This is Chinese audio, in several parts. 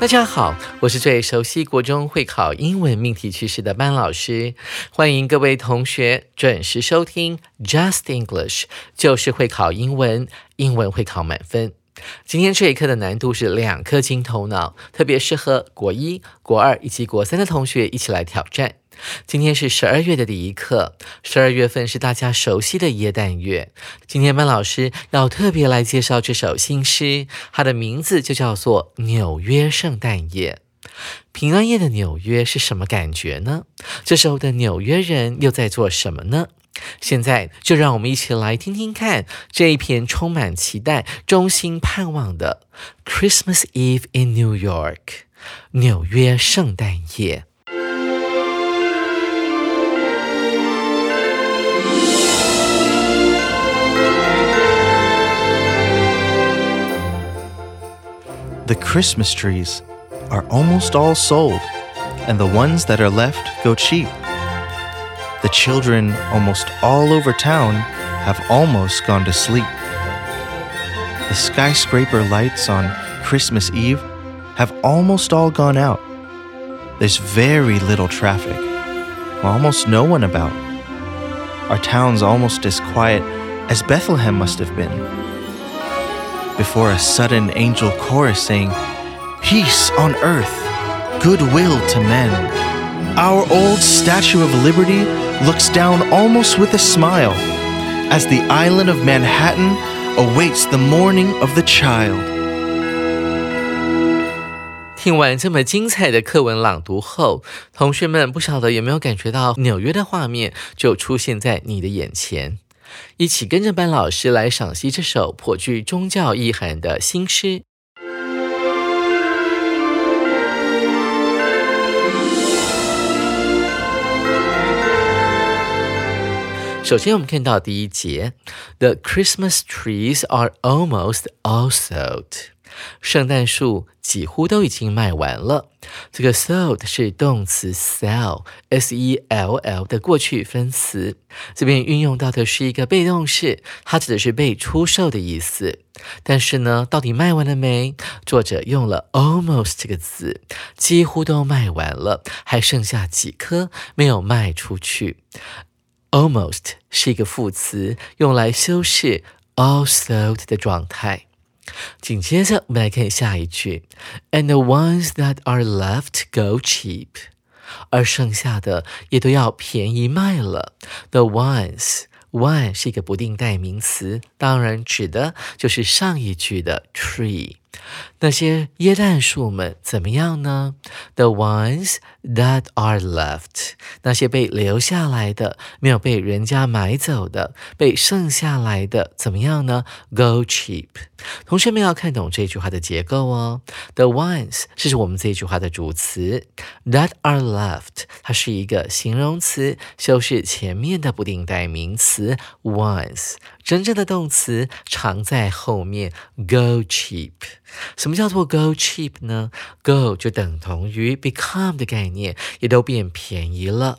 大家好，我是最熟悉国中会考英文命题趋势的班老师，欢迎各位同学准时收听 Just English，就是会考英文，英文会考满分。今天这一课的难度是两颗金头脑，特别适合国一、国二以及国三的同学一起来挑战。今天是十二月的第一课，十二月份是大家熟悉的耶诞月。今天班老师要特别来介绍这首新诗，它的名字就叫做《纽约圣诞夜》。平安夜的纽约是什么感觉呢？这时候的纽约人又在做什么呢？现在就让我们一起来听听看这一篇充满期待、衷心盼望的《Christmas Eve in New York》纽约圣诞夜。The Christmas trees are almost all sold, and the ones that are left go cheap. The children almost all over town have almost gone to sleep. The skyscraper lights on Christmas Eve have almost all gone out. There's very little traffic, almost no one about. Our town's almost as quiet as Bethlehem must have been before a sudden angel chorus saying, Peace on earth, goodwill to men. Our old Statue of Liberty looks down almost with a smile as the island of Manhattan awaits the morning of the child. 听完这么精彩的课文朗读后，同学们不晓得有没有感觉到纽约的画面就出现在你的眼前。 一起跟着班老师来赏析这首颇具宗教意涵的新诗。首先，我们看到第一节：The Christmas trees are almost all sold。圣诞树几乎都已经卖完了。这个 sold 是动词 sell，s e l l 的过去分词，这边运用到的是一个被动式，它指的是被出售的意思。但是呢，到底卖完了没？作者用了 almost 这个词，几乎都卖完了，还剩下几颗没有卖出去。almost 是一个副词，用来修饰 all sold 的状态。紧接着，我们来看下一句，And the ones that are left go cheap，而剩下的也都要便宜卖了。The ones one 是一个不定代名词，当然指的就是上一句的 tree。那些椰蛋树们怎么样呢？The ones that are left，那些被留下来的，没有被人家买走的，被剩下来的怎么样呢？Go cheap。同学们要看懂这句话的结构哦。The ones 这是我们这句话的主词，that are left 它是一个形容词，修饰前面的不定代名词 ones。真正的动词常在后面，go cheap。什么叫做 go cheap 呢？go 就等同于 become 的概念，也都变便宜了。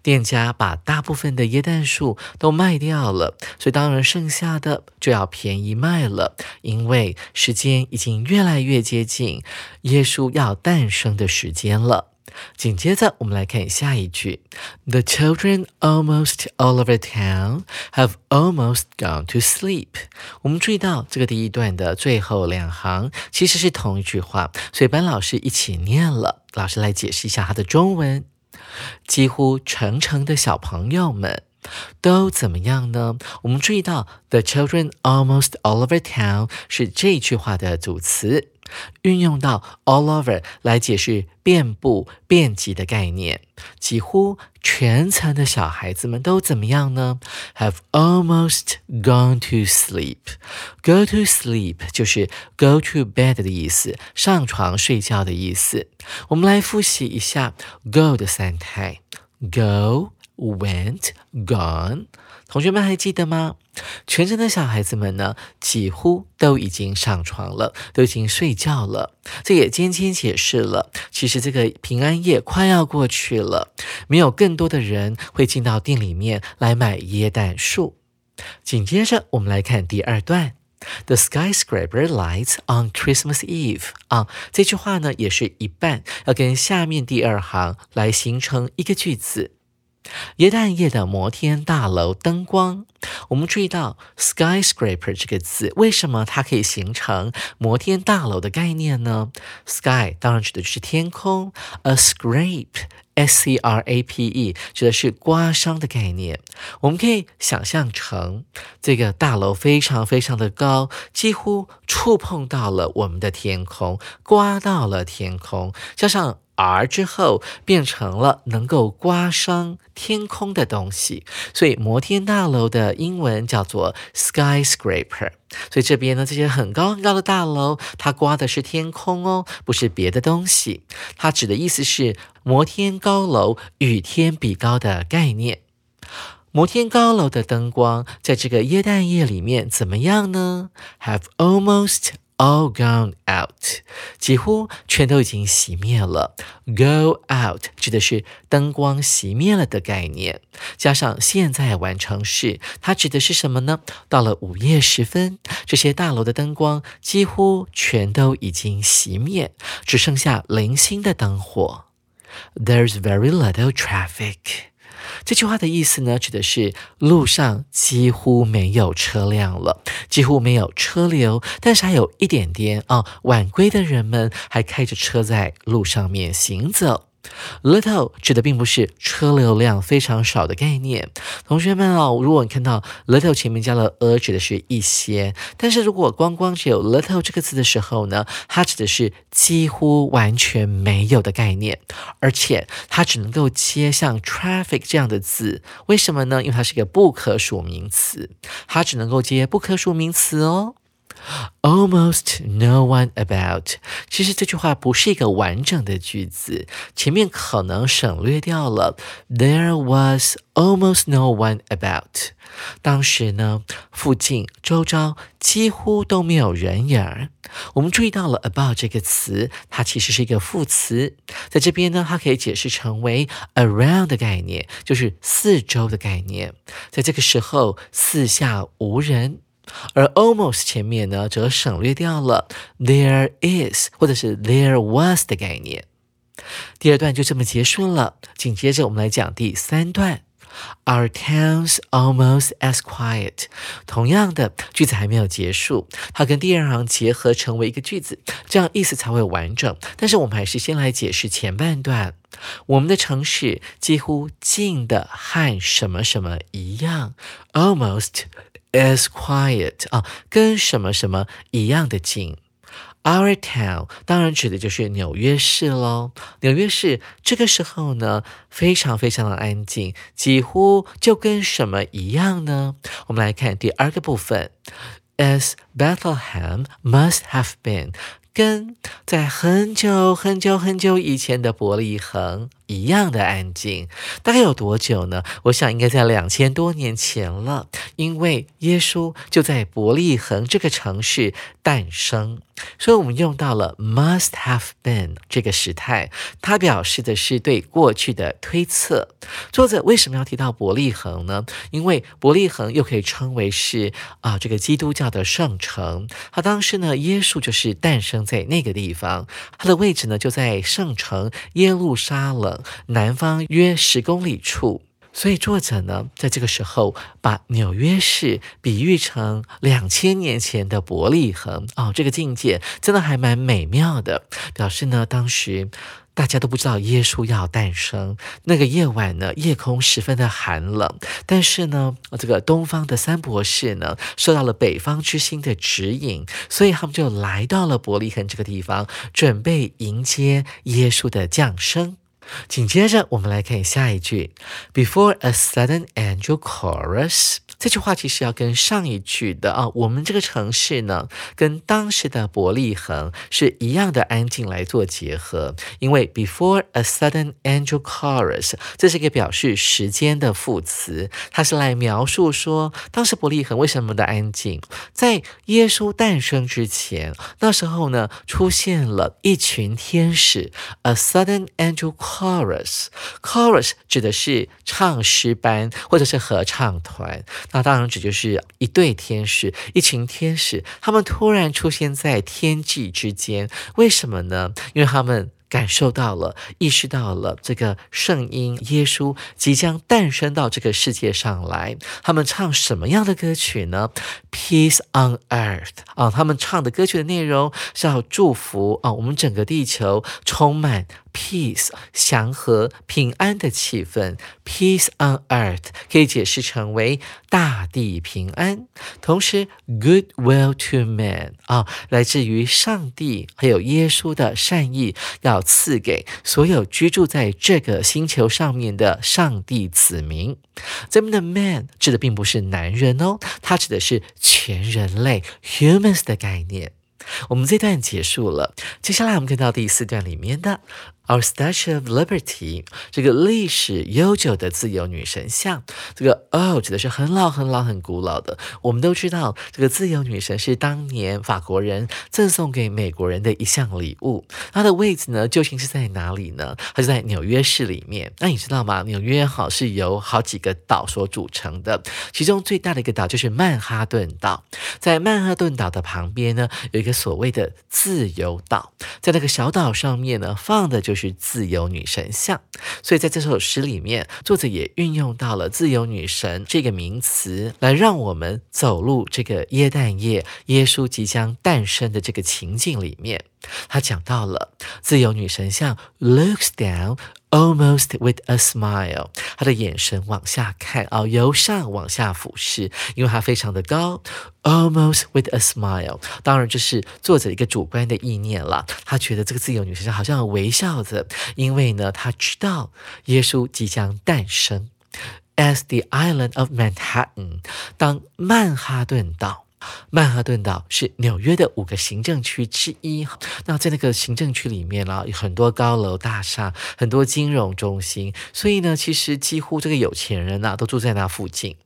店家把大部分的椰蛋树都卖掉了，所以当然剩下的就要便宜卖了。因为时间已经越来越接近耶稣要诞生的时间了。紧接着，我们来看下一句：The children almost all over town have almost gone to sleep。我们注意到这个第一段的最后两行其实是同一句话，所以班老师一起念了。老师来解释一下它的中文：几乎成成的小朋友们。都怎么样呢？我们注意到，the children almost all over town 是这句话的组词，运用到 all over 来解释遍布、遍及的概念。几乎全层的小孩子们都怎么样呢？Have almost gone to sleep. Go to sleep 就是 go to bed 的意思，上床睡觉的意思。我们来复习一下 go 的三态：go。Went, gone，同学们还记得吗？全城的小孩子们呢，几乎都已经上床了，都已经睡觉了。这也间接解释了，其实这个平安夜快要过去了，没有更多的人会进到店里面来买椰蛋树。紧接着，我们来看第二段：The skyscraper lights on Christmas Eve。啊，这句话呢也是一半要跟下面第二行来形成一个句子。耶诞夜的摩天大楼灯光，我们注意到 skyscraper 这个字，为什么它可以形成摩天大楼的概念呢？Sky 当然指的就是天空，a scrape，s c r a p e 指的是刮伤的概念。我们可以想象成这个大楼非常非常的高，几乎触碰到了我们的天空，刮到了天空，加上。R 之后变成了能够刮伤天空的东西，所以摩天大楼的英文叫做 skyscraper。所以这边呢，这些很高很高的大楼，它刮的是天空哦，不是别的东西。它指的意思是摩天高楼与天比高的概念。摩天高楼的灯光在这个耶诞夜里面怎么样呢？Have almost All gone out，几乎全都已经熄灭了。Go out 指的是灯光熄灭了的概念，加上现在完成式，它指的是什么呢？到了午夜时分，这些大楼的灯光几乎全都已经熄灭，只剩下零星的灯火。There's very little traffic。这句话的意思呢，指的是路上几乎没有车辆了，几乎没有车流，但是还有一点点啊，晚归的人们还开着车在路上面行走。Little 指的并不是车流量非常少的概念，同学们啊，如果你看到 little 前面加了 a，指的是一些；但是如果光光只有 little 这个字的时候呢，它指的是几乎完全没有的概念，而且它只能够接像 traffic 这样的字，为什么呢？因为它是一个不可数名词，它只能够接不可数名词哦。Almost no one about。其实这句话不是一个完整的句子，前面可能省略掉了。There was almost no one about。当时呢，附近周遭几乎都没有人影儿。我们注意到了 about 这个词，它其实是一个副词，在这边呢，它可以解释成为 around 的概念，就是四周的概念。在这个时候，四下无人。而 almost 前面呢，则省略掉了 there is 或者是 there was 的概念。第二段就这么结束了。紧接着我们来讲第三段。Our town's almost as quiet。同样的句子还没有结束，它跟第二行结合成为一个句子，这样意思才会完整。但是我们还是先来解释前半段。我们的城市几乎静的和什么什么一样，almost。As quiet 啊，跟什么什么一样的静。Our town 当然指的就是纽约市喽。纽约市这个时候呢，非常非常的安静，几乎就跟什么一样呢？我们来看第二个部分，As Bethlehem must have been，跟在很久很久很久以前的伯利恒一样的安静。大概有多久呢？我想应该在两千多年前了，因为耶稣就在伯利恒这个城市诞生。所以我们用到了 must have been 这个时态，它表示的是对过去的推测。作者为什么要提到伯利恒呢？因为伯利恒又可以称为是啊这个基督教的圣城。他当时呢，耶稣就是诞生在那个地方，他的位置呢就在圣城耶路撒冷南方约十公里处。所以作者呢，在这个时候把纽约市比喻成两千年前的伯利恒哦，这个境界真的还蛮美妙的，表示呢，当时大家都不知道耶稣要诞生。那个夜晚呢，夜空十分的寒冷，但是呢，这个东方的三博士呢，受到了北方之星的指引，所以他们就来到了伯利恒这个地方，准备迎接耶稣的降生。紧接着，我们来看下一句：Before a sudden angel chorus。这句话其实要跟上一句的啊，我们这个城市呢，跟当时的伯利恒是一样的安静来做结合。因为 before a sudden angel chorus，这是一个表示时间的副词，它是来描述说当时伯利恒为什么的安静。在耶稣诞生之前，那时候呢，出现了一群天使，a sudden angel chorus，chorus 指的是唱诗班或者是合唱团。那当然指就是一对天使，一群天使，他们突然出现在天际之间，为什么呢？因为他们。感受到了，意识到了这个圣婴耶稣即将诞生到这个世界上来。他们唱什么样的歌曲呢？Peace on earth 啊，他们唱的歌曲的内容是要祝福啊，我们整个地球充满 peace 祥和平安的气氛。Peace on earth 可以解释成为大地平安，同时 goodwill to man 啊，来自于上帝还有耶稣的善意要。赐给所有居住在这个星球上面的上帝子民。这边的 man 指的并不是男人哦，它指的是全人类 humans 的概念。我们这段结束了，接下来我们看到第四段里面的。Our Statue of Liberty，这个历史悠久的自由女神像，这个 oh 指的是很老很老很古老的。我们都知道，这个自由女神是当年法国人赠送给美国人的一项礼物。它的位置呢，究竟是在哪里呢？它是在纽约市里面。那你知道吗？纽约好是由好几个岛所组成的，其中最大的一个岛就是曼哈顿岛。在曼哈顿岛的旁边呢，有一个所谓的自由岛，在那个小岛上面呢，放的就是。是自由女神像，所以在这首诗里面，作者也运用到了自由女神这个名词，来让我们走入这个耶诞夜，耶稣即将诞生的这个情境里面。他讲到了自由女神像 looks down almost with a smile，她的眼神往下看啊，由上往下俯视，因为她非常的高，almost with a smile。当然这是作者一个主观的意念了，他觉得这个自由女神像好像微笑着，因为呢，他知道耶稣即将诞生。As the island of Manhattan，当曼哈顿岛。曼哈顿岛是纽约的五个行政区之一。那在那个行政区里面呢，有很多高楼大厦，很多金融中心。所以呢，其实几乎这个有钱人呐，都住在那附近。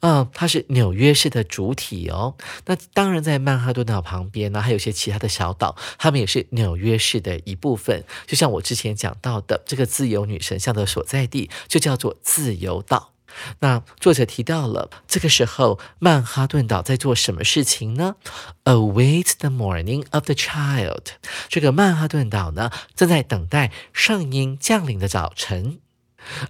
嗯，它是纽约市的主体哦。那当然，在曼哈顿岛旁边呢，还有一些其他的小岛，它们也是纽约市的一部分。就像我之前讲到的，这个自由女神像的所在地，就叫做自由岛。那作者提到了这个时候，曼哈顿岛在做什么事情呢？Await the morning of the child。这个曼哈顿岛呢，正在等待圣婴降临的早晨。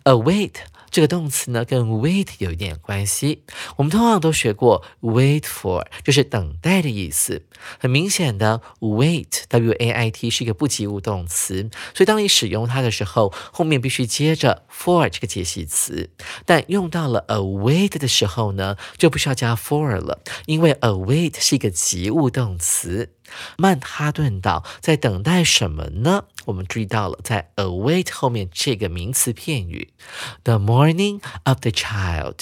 Await。这个动词呢，跟 wait 有一点关系。我们通常都学过 wait for，就是等待的意思。很明显的，wait，w a i t 是一个不及物动词，所以当你使用它的时候，后面必须接着 for 这个介系词。但用到了 await 的时候呢，就不需要加 for 了，因为 await 是一个及物动词。曼哈顿岛在等待什么呢？我们注意到了，在 await 后面这个名词片语，the morning of the child，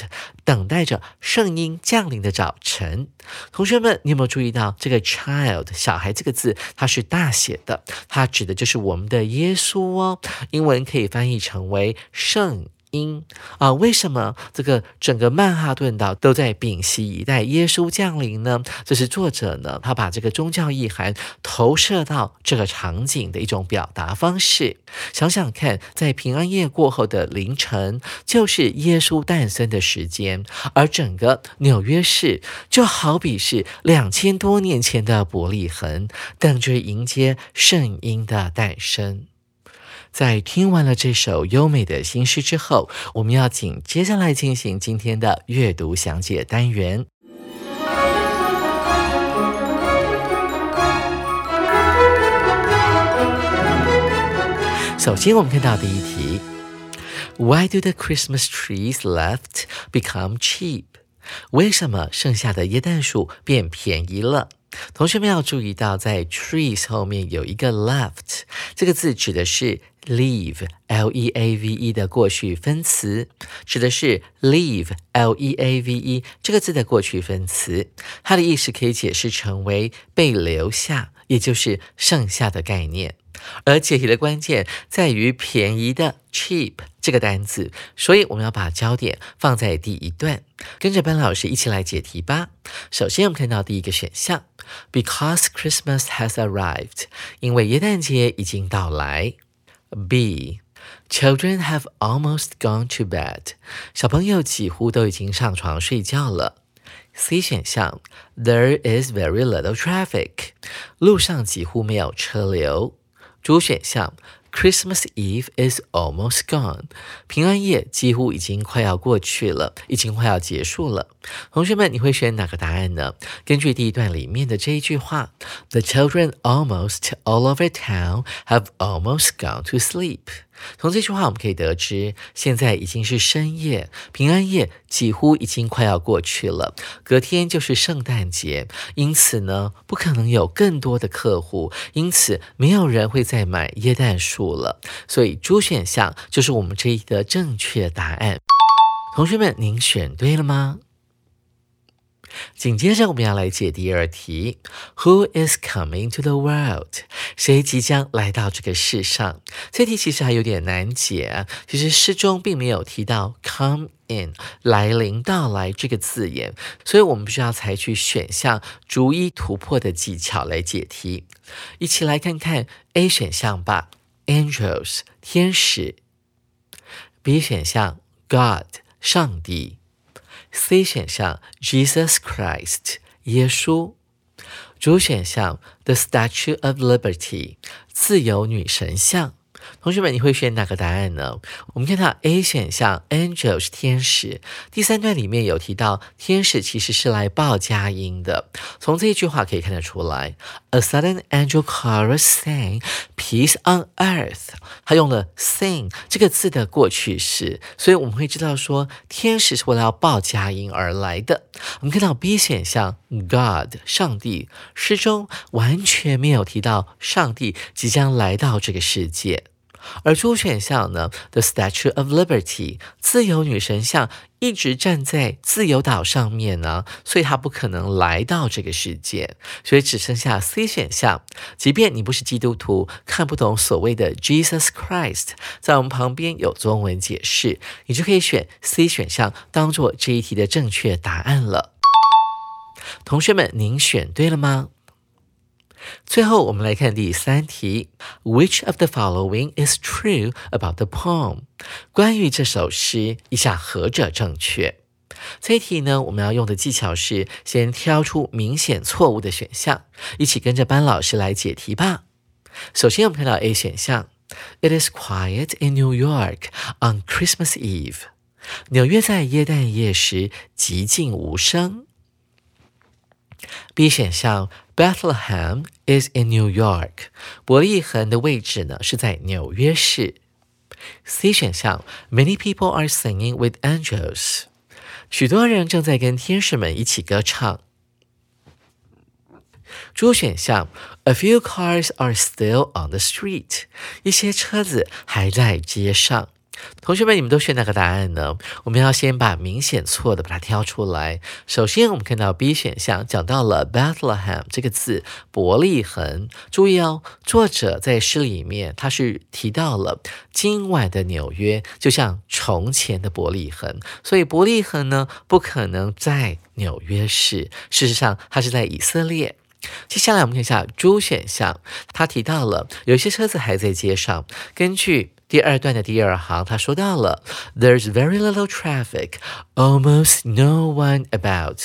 等待着圣婴降临的早晨。同学们，你有没有注意到这个 child 小孩这个字，它是大写的，它指的就是我们的耶稣哦。英文可以翻译成为圣。因啊，为什么这个整个曼哈顿岛都在屏息以待耶稣降临呢？这是作者呢，他把这个宗教意涵投射到这个场景的一种表达方式。想想看，在平安夜过后的凌晨，就是耶稣诞生的时间，而整个纽约市就好比是两千多年前的伯利恒，等着迎接圣婴的诞生。在听完了这首优美的新诗之后，我们要紧接下来进行今天的阅读详解单元。首先，我们看到第一题：Why do the Christmas trees left become cheap？为什么剩下的椰蛋树变便宜了？同学们要注意到，在 trees 后面有一个 left，这个字指的是 leave，l-e-a-v-e 的过去分词，指的是 leave，l-e-a-v-e 这个字的过去分词，它的意思可以解释成为被留下，也就是剩下的概念。而解题的关键在于便宜的 cheap 这个单词，所以我们要把焦点放在第一段，跟着班老师一起来解题吧。首先，我们看到第一个选项，Because Christmas has arrived，因为耶诞节已经到来。B，Children have almost gone to bed，小朋友几乎都已经上床睡觉了。C 选项，There is very little traffic，路上几乎没有车流。主选项，Christmas Eve is almost gone，平安夜几乎已经快要过去了，已经快要结束了。同学们，你会选哪个答案呢？根据第一段里面的这一句话，The children almost all over town have almost gone to sleep。从这句话我们可以得知，现在已经是深夜，平安夜几乎已经快要过去了，隔天就是圣诞节，因此呢，不可能有更多的客户，因此没有人会再买椰蛋树了。所以，猪选项就是我们这一的正确答案。同学们，您选对了吗？紧接着我们要来解第二题：Who is coming to the world？谁即将来到这个世上？这题其实还有点难解。其实诗中并没有提到 come in 来临到来这个字眼，所以我们必须要采取选项逐一突破的技巧来解题。一起来看看 A 选项吧：Angels 天使；B 选项 God 上帝。C 选项，Jesus Christ，耶稣。主选项，The Statue of Liberty，自由女神像。同学们，你会选哪个答案呢？我们看到 A 选项，angel 是天使。第三段里面有提到，天使其实是来报佳音的。从这一句话可以看得出来，A sudden angel chorus sang peace on earth。他用了 sing 这个字的过去式，所以我们会知道说，天使是为了要报佳音而来的。我们看到 B 选项，God 上帝，诗中完全没有提到上帝即将来到这个世界。而主选项呢？The Statue of Liberty，自由女神像一直站在自由岛上面呢，所以它不可能来到这个世界，所以只剩下 C 选项。即便你不是基督徒，看不懂所谓的 Jesus Christ，在我们旁边有中文解释，你就可以选 C 选项当做这一题的正确答案了。同学们，您选对了吗？最后，我们来看第三题：Which of the following is true about the poem？关于这首诗，以下何者正确？这一题呢，我们要用的技巧是先挑出明显错误的选项，一起跟着班老师来解题吧。首先，我们看到 A 选项：It is quiet in New York on Christmas Eve。纽约在耶诞夜时寂静无声。B 选项。Bethlehem is in New York。伯利恒的位置呢是在纽约市。C 选项，Many people are singing with angels。许多人正在跟天使们一起歌唱。D 选项：A few cars are still on the street。一些车子还在街上。同学们，你们都选哪个答案呢？我们要先把明显错的把它挑出来。首先，我们看到 B 选项讲到了 Bethlehem 这个字，伯利恒。注意哦，作者在诗里面他是提到了今晚的纽约就像从前的伯利恒，所以伯利恒呢不可能在纽约市，事实上它是在以色列。接下来我们看一下 D 选项，他提到了有些车子还在街上，根据。第二段的第二行，他说到了，There's very little traffic, almost no one about。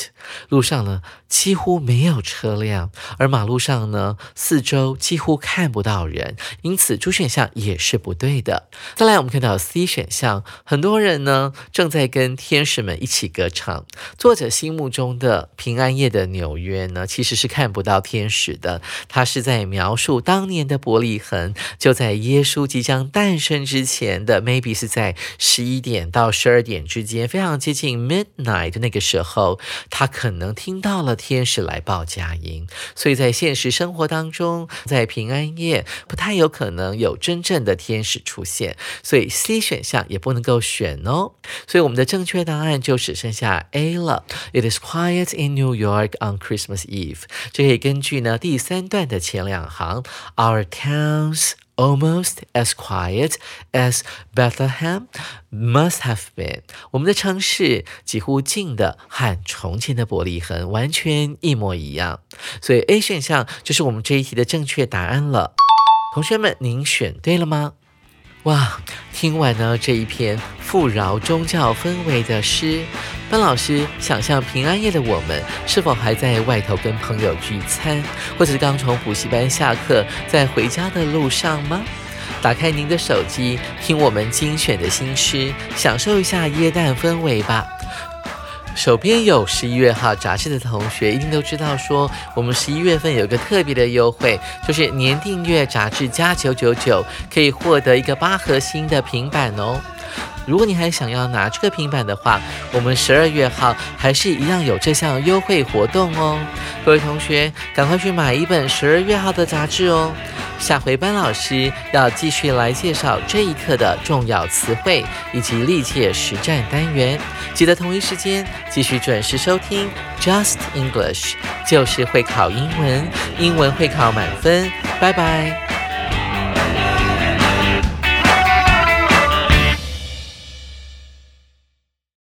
路上呢几乎没有车辆，而马路上呢四周几乎看不到人，因此主选项也是不对的。再来，我们看到 C 选项，很多人呢正在跟天使们一起歌唱。作者心目中的平安夜的纽约呢，其实是看不到天使的，他是在描述当年的伯利恒，就在耶稣即将诞生。之前的 maybe 是在十一点到十二点之间，非常接近 midnight 的那个时候，他可能听到了天使来报佳音。所以在现实生活当中，在平安夜不太有可能有真正的天使出现，所以 C 选项也不能够选哦。所以我们的正确答案就只剩下 A 了。It is quiet in New York on Christmas Eve。这可以根据呢第三段的前两行，Our towns。Almost as quiet as Bethlehem must have been。我们的城市几乎静的和从前的伯利恒完全一模一样，所以 A 选项就是我们这一题的正确答案了。同学们，您选对了吗？哇，听完呢这一篇富饶宗教氛围的诗，班老师想象平安夜的我们是否还在外头跟朋友聚餐，或者是刚从补习班下课在回家的路上吗？打开您的手机，听我们精选的新诗，享受一下耶诞氛围吧。手边有十一月号杂志的同学，一定都知道说，我们十一月份有个特别的优惠，就是年订阅杂志加九九九，可以获得一个八核心的平板哦。如果你还想要拿这个平板的话，我们十二月号还是一样有这项优惠活动哦。各位同学，赶快去买一本十二月号的杂志哦。下回班老师要继续来介绍这一课的重要词汇以及历届实战单元，记得同一时间继续准时收听 Just English，就是会考英文，英文会考满分，拜拜。